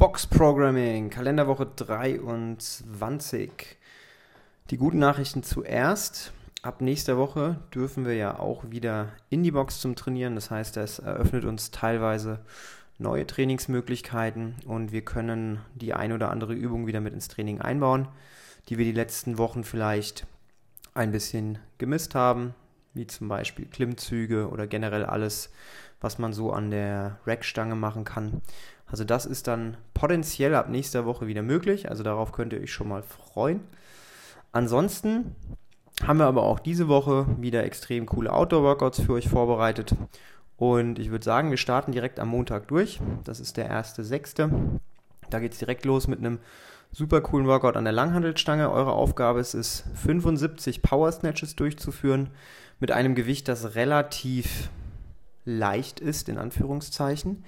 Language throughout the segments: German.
Box Programming, Kalenderwoche 23. Die guten Nachrichten zuerst. Ab nächster Woche dürfen wir ja auch wieder in die Box zum Trainieren. Das heißt, es eröffnet uns teilweise neue Trainingsmöglichkeiten und wir können die ein oder andere Übung wieder mit ins Training einbauen, die wir die letzten Wochen vielleicht ein bisschen gemisst haben, wie zum Beispiel Klimmzüge oder generell alles, was man so an der Rackstange machen kann. Also das ist dann potenziell ab nächster Woche wieder möglich. Also darauf könnt ihr euch schon mal freuen. Ansonsten haben wir aber auch diese Woche wieder extrem coole Outdoor-Workouts für euch vorbereitet. Und ich würde sagen, wir starten direkt am Montag durch. Das ist der 1.6. Da geht es direkt los mit einem super coolen Workout an der Langhandelstange. Eure Aufgabe ist es, 75 Power Snatches durchzuführen mit einem Gewicht, das relativ leicht ist, in Anführungszeichen.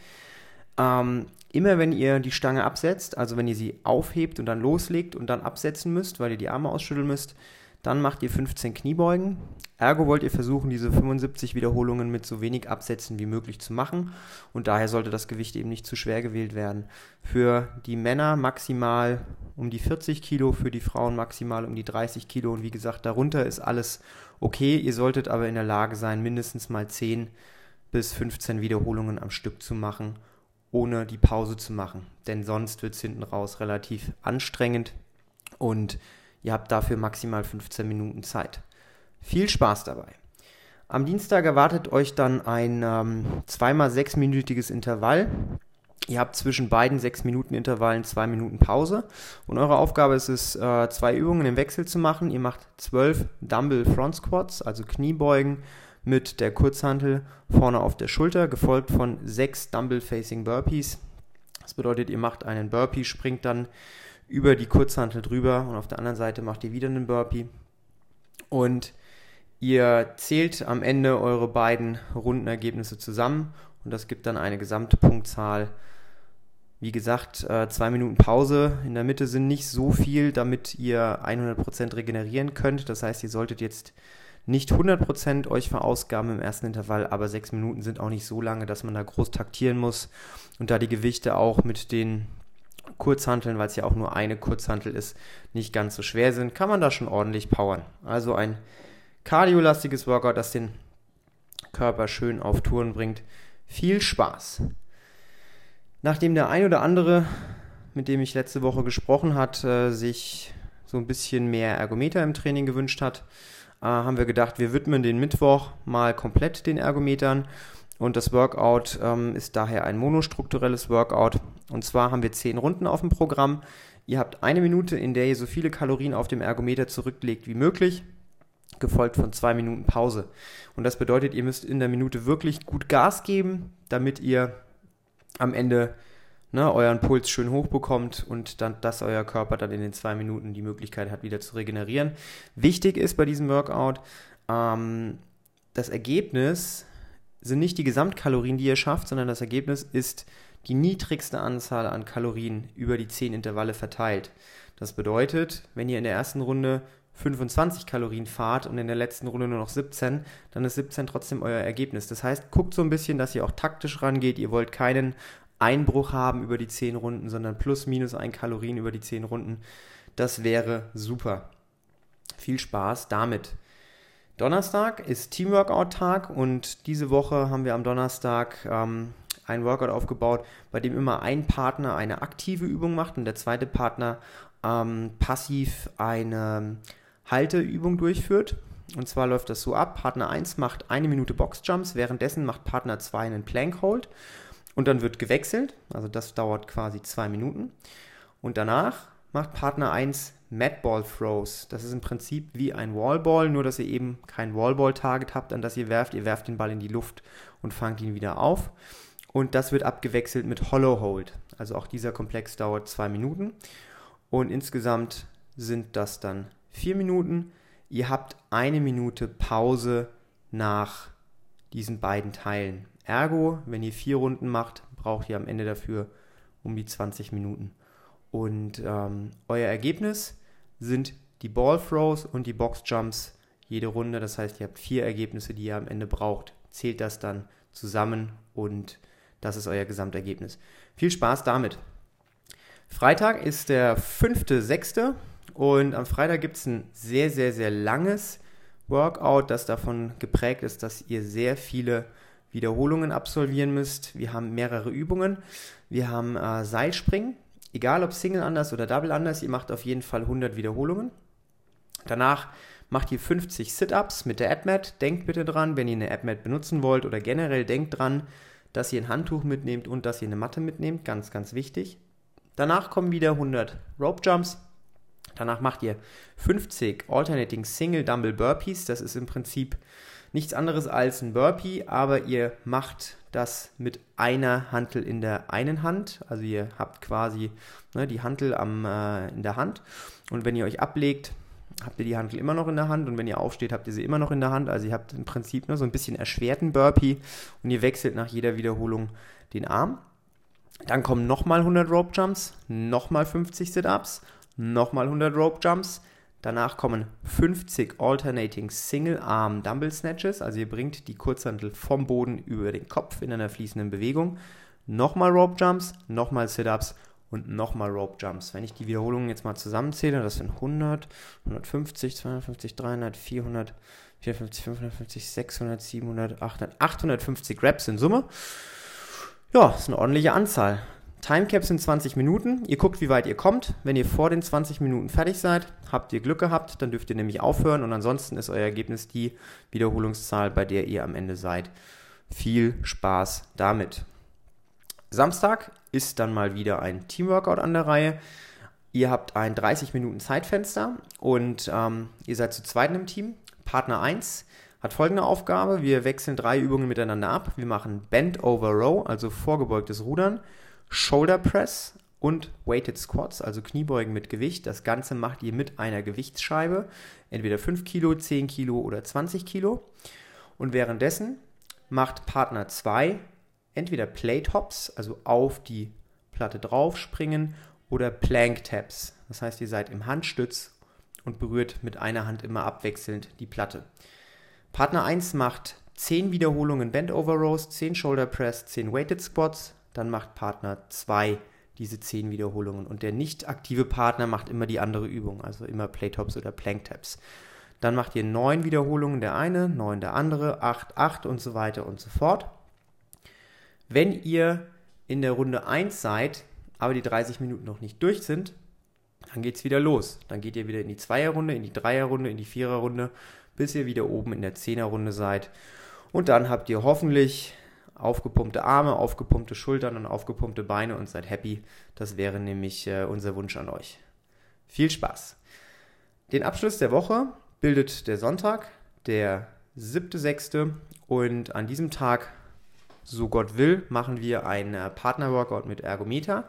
Ähm, immer wenn ihr die Stange absetzt, also wenn ihr sie aufhebt und dann loslegt und dann absetzen müsst, weil ihr die Arme ausschütteln müsst, dann macht ihr 15 Kniebeugen. Ergo wollt ihr versuchen, diese 75 Wiederholungen mit so wenig Absätzen wie möglich zu machen. Und daher sollte das Gewicht eben nicht zu schwer gewählt werden. Für die Männer maximal um die 40 Kilo, für die Frauen maximal um die 30 Kilo. Und wie gesagt, darunter ist alles okay. Ihr solltet aber in der Lage sein, mindestens mal 10 bis 15 Wiederholungen am Stück zu machen ohne die Pause zu machen. Denn sonst wird es hinten raus relativ anstrengend und ihr habt dafür maximal 15 Minuten Zeit. Viel Spaß dabei. Am Dienstag erwartet euch dann ein ähm, zweimal sechsminütiges Intervall. Ihr habt zwischen beiden sechs Minuten Intervallen zwei Minuten Pause und eure Aufgabe ist es, äh, zwei Übungen im Wechsel zu machen. Ihr macht zwölf Dumbbell Front Squats, also Kniebeugen mit der Kurzhantel vorne auf der Schulter, gefolgt von sechs Dumbbell Facing Burpees. Das bedeutet, ihr macht einen Burpee, springt dann über die Kurzhantel drüber und auf der anderen Seite macht ihr wieder einen Burpee. Und ihr zählt am Ende eure beiden Rundenergebnisse zusammen und das gibt dann eine gesamte Punktzahl. Wie gesagt, äh, zwei Minuten Pause in der Mitte sind nicht so viel, damit ihr 100% regenerieren könnt. Das heißt, ihr solltet jetzt nicht 100% euch verausgaben im ersten Intervall, aber sechs Minuten sind auch nicht so lange, dass man da groß taktieren muss. Und da die Gewichte auch mit den Kurzhanteln, weil es ja auch nur eine Kurzhantel ist, nicht ganz so schwer sind, kann man da schon ordentlich powern. Also ein kardiolastiges Workout, das den Körper schön auf Touren bringt. Viel Spaß! Nachdem der ein oder andere, mit dem ich letzte Woche gesprochen hat, äh, sich so ein bisschen mehr Ergometer im Training gewünscht hat, äh, haben wir gedacht, wir widmen den Mittwoch mal komplett den Ergometern. Und das Workout ähm, ist daher ein monostrukturelles Workout. Und zwar haben wir zehn Runden auf dem Programm. Ihr habt eine Minute, in der ihr so viele Kalorien auf dem Ergometer zurücklegt wie möglich, gefolgt von zwei Minuten Pause. Und das bedeutet, ihr müsst in der Minute wirklich gut Gas geben, damit ihr am Ende ne, euren Puls schön hoch bekommt und dann, dass euer Körper dann in den zwei Minuten die Möglichkeit hat, wieder zu regenerieren. Wichtig ist bei diesem Workout, ähm, das Ergebnis sind nicht die Gesamtkalorien, die ihr schafft, sondern das Ergebnis ist die niedrigste Anzahl an Kalorien über die 10 Intervalle verteilt. Das bedeutet, wenn ihr in der ersten Runde 25 Kalorien fahrt und in der letzten Runde nur noch 17, dann ist 17 trotzdem euer Ergebnis. Das heißt, guckt so ein bisschen, dass ihr auch taktisch rangeht. Ihr wollt keinen Einbruch haben über die 10 Runden, sondern plus minus ein Kalorien über die 10 Runden. Das wäre super. Viel Spaß damit. Donnerstag ist Teamworkout-Tag und diese Woche haben wir am Donnerstag ähm, ein Workout aufgebaut, bei dem immer ein Partner eine aktive Übung macht und der zweite Partner ähm, passiv eine Halteübung durchführt. Und zwar läuft das so ab: Partner 1 macht eine Minute Boxjumps, währenddessen macht Partner 2 einen Plank Hold. Und dann wird gewechselt, also das dauert quasi zwei Minuten. Und danach macht Partner 1 Madball Throws. Das ist im Prinzip wie ein Wallball, nur dass ihr eben kein Wallball-Target habt, an das ihr werft. Ihr werft den Ball in die Luft und fangt ihn wieder auf. Und das wird abgewechselt mit Hollow Hold. Also auch dieser Komplex dauert zwei Minuten. Und insgesamt sind das dann vier Minuten. Ihr habt eine Minute Pause nach diesen beiden Teilen. Ergo, wenn ihr vier Runden macht, braucht ihr am Ende dafür um die 20 Minuten. Und ähm, euer Ergebnis sind die Ball Throws und die Box Jumps jede Runde. Das heißt, ihr habt vier Ergebnisse, die ihr am Ende braucht. Zählt das dann zusammen und das ist euer Gesamtergebnis. Viel Spaß damit. Freitag ist der 5.6. und am Freitag gibt es ein sehr, sehr, sehr langes Workout, das davon geprägt ist, dass ihr sehr viele Wiederholungen absolvieren müsst. Wir haben mehrere Übungen. Wir haben äh, Seilspringen, egal ob Single anders oder Double anders, ihr macht auf jeden Fall 100 Wiederholungen. Danach macht ihr 50 Sit-Ups mit der AdMat. Denkt bitte dran, wenn ihr eine AdMat benutzen wollt oder generell denkt dran, dass ihr ein Handtuch mitnehmt und dass ihr eine Matte mitnehmt. Ganz, ganz wichtig. Danach kommen wieder 100 Rope Jumps. Danach macht ihr 50 Alternating Single Dumble Burpees. Das ist im Prinzip nichts anderes als ein Burpee, aber ihr macht das mit einer Hantel in der einen Hand. Also ihr habt quasi ne, die Hantel am, äh, in der Hand. Und wenn ihr euch ablegt, habt ihr die Hantel immer noch in der Hand und wenn ihr aufsteht, habt ihr sie immer noch in der Hand. Also ihr habt im Prinzip nur so ein bisschen erschwerten Burpee und ihr wechselt nach jeder Wiederholung den Arm. Dann kommen nochmal 100 Rope Jumps, nochmal 50 Sit-Ups, nochmal 100 Rope Jumps. Danach kommen 50 Alternating Single Arm Dumbbell Snatches, also ihr bringt die Kurzhantel vom Boden über den Kopf in einer fließenden Bewegung. Nochmal Rope Jumps, nochmal Sit-Ups und nochmal Rope Jumps. Wenn ich die Wiederholungen jetzt mal zusammenzähle, das sind 100, 150, 250, 300, 400, 450, 550, 600, 700, 800, 850 Reps in Summe. Ja, ist eine ordentliche Anzahl. Timecaps sind 20 Minuten. Ihr guckt, wie weit ihr kommt. Wenn ihr vor den 20 Minuten fertig seid, habt ihr Glück gehabt, dann dürft ihr nämlich aufhören und ansonsten ist euer Ergebnis die Wiederholungszahl, bei der ihr am Ende seid. Viel Spaß damit. Samstag ist dann mal wieder ein Teamworkout an der Reihe. Ihr habt ein 30 Minuten Zeitfenster und ähm, ihr seid zu zweit im Team. Partner 1 hat folgende Aufgabe. Wir wechseln drei Übungen miteinander ab. Wir machen Bend over Row, also vorgebeugtes Rudern, Shoulder Press und Weighted Squats, also Kniebeugen mit Gewicht. Das Ganze macht ihr mit einer Gewichtsscheibe, entweder 5 Kilo, 10 Kilo oder 20 Kilo. Und währenddessen macht Partner 2 entweder Plate Hops, also auf die Platte drauf springen, oder Plank Taps. Das heißt, ihr seid im Handstütz und berührt mit einer Hand immer abwechselnd die Platte. Partner 1 macht 10 Wiederholungen Bend Over Rows, 10 Shoulder Press, 10 Weighted Squats. Dann macht Partner 2 diese 10 Wiederholungen. Und der nicht aktive Partner macht immer die andere Übung, also immer Plate Hops oder Plank Taps. Dann macht ihr 9 Wiederholungen der eine, 9 der andere, 8, 8 und so weiter und so fort. Wenn ihr in der Runde 1 seid, aber die 30 Minuten noch nicht durch sind, dann geht es wieder los. Dann geht ihr wieder in die Zweierrunde, in die Dreierrunde, in die Viererrunde, bis ihr wieder oben in der Zehnerrunde seid. Und dann habt ihr hoffentlich aufgepumpte Arme, aufgepumpte Schultern und aufgepumpte Beine und seid happy. Das wäre nämlich äh, unser Wunsch an euch. Viel Spaß! Den Abschluss der Woche bildet der Sonntag, der 7.6. Und an diesem Tag so Gott will, machen wir ein äh, Partner-Workout mit Ergometer.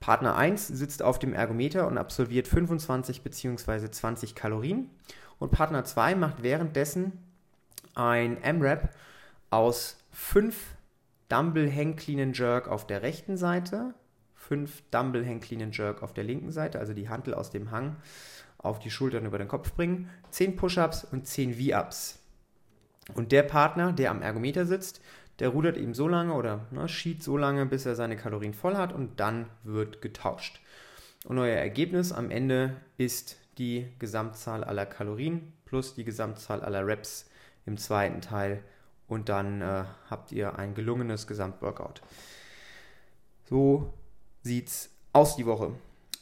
Partner 1 sitzt auf dem Ergometer und absolviert 25 bzw. 20 Kalorien. Und Partner 2 macht währenddessen ein M-Rap aus 5 Dumble Hang Clean and Jerk auf der rechten Seite, 5 Dumble Hang Clean and Jerk auf der linken Seite, also die Hantel aus dem Hang auf die Schultern über den Kopf bringen, 10 Push-Ups und 10 V-Ups. Und der Partner, der am Ergometer sitzt, der rudert eben so lange oder ne, schiebt so lange, bis er seine Kalorien voll hat und dann wird getauscht. Und euer Ergebnis am Ende ist die Gesamtzahl aller Kalorien plus die Gesamtzahl aller Reps im zweiten Teil und dann äh, habt ihr ein gelungenes Gesamtworkout. So sieht's aus die Woche.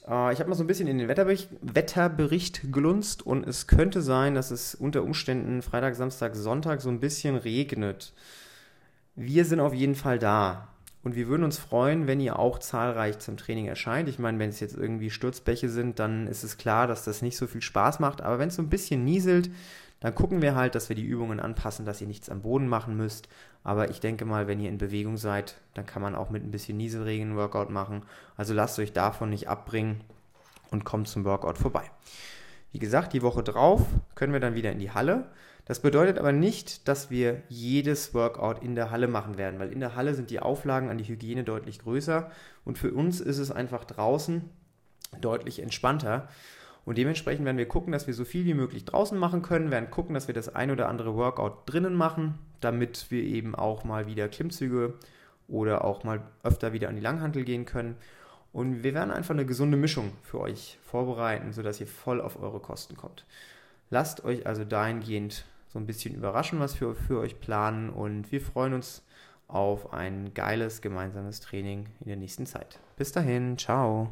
Äh, ich habe mal so ein bisschen in den Wetterbericht, Wetterbericht gelunzt und es könnte sein, dass es unter Umständen Freitag, Samstag, Sonntag so ein bisschen regnet. Wir sind auf jeden Fall da. Und wir würden uns freuen, wenn ihr auch zahlreich zum Training erscheint. Ich meine, wenn es jetzt irgendwie Sturzbäche sind, dann ist es klar, dass das nicht so viel Spaß macht. Aber wenn es so ein bisschen nieselt, dann gucken wir halt, dass wir die Übungen anpassen, dass ihr nichts am Boden machen müsst. Aber ich denke mal, wenn ihr in Bewegung seid, dann kann man auch mit ein bisschen Nieselregen Workout machen. Also lasst euch davon nicht abbringen und kommt zum Workout vorbei. Wie gesagt, die Woche drauf können wir dann wieder in die Halle. Das bedeutet aber nicht, dass wir jedes Workout in der Halle machen werden, weil in der Halle sind die Auflagen an die Hygiene deutlich größer und für uns ist es einfach draußen deutlich entspannter. Und dementsprechend werden wir gucken, dass wir so viel wie möglich draußen machen können, werden gucken, dass wir das ein oder andere Workout drinnen machen, damit wir eben auch mal wieder Klimmzüge oder auch mal öfter wieder an die Langhantel gehen können. Und wir werden einfach eine gesunde Mischung für euch vorbereiten, sodass ihr voll auf eure Kosten kommt. Lasst euch also dahingehend so ein bisschen überraschen, was wir für euch planen und wir freuen uns auf ein geiles gemeinsames Training in der nächsten Zeit. Bis dahin, ciao.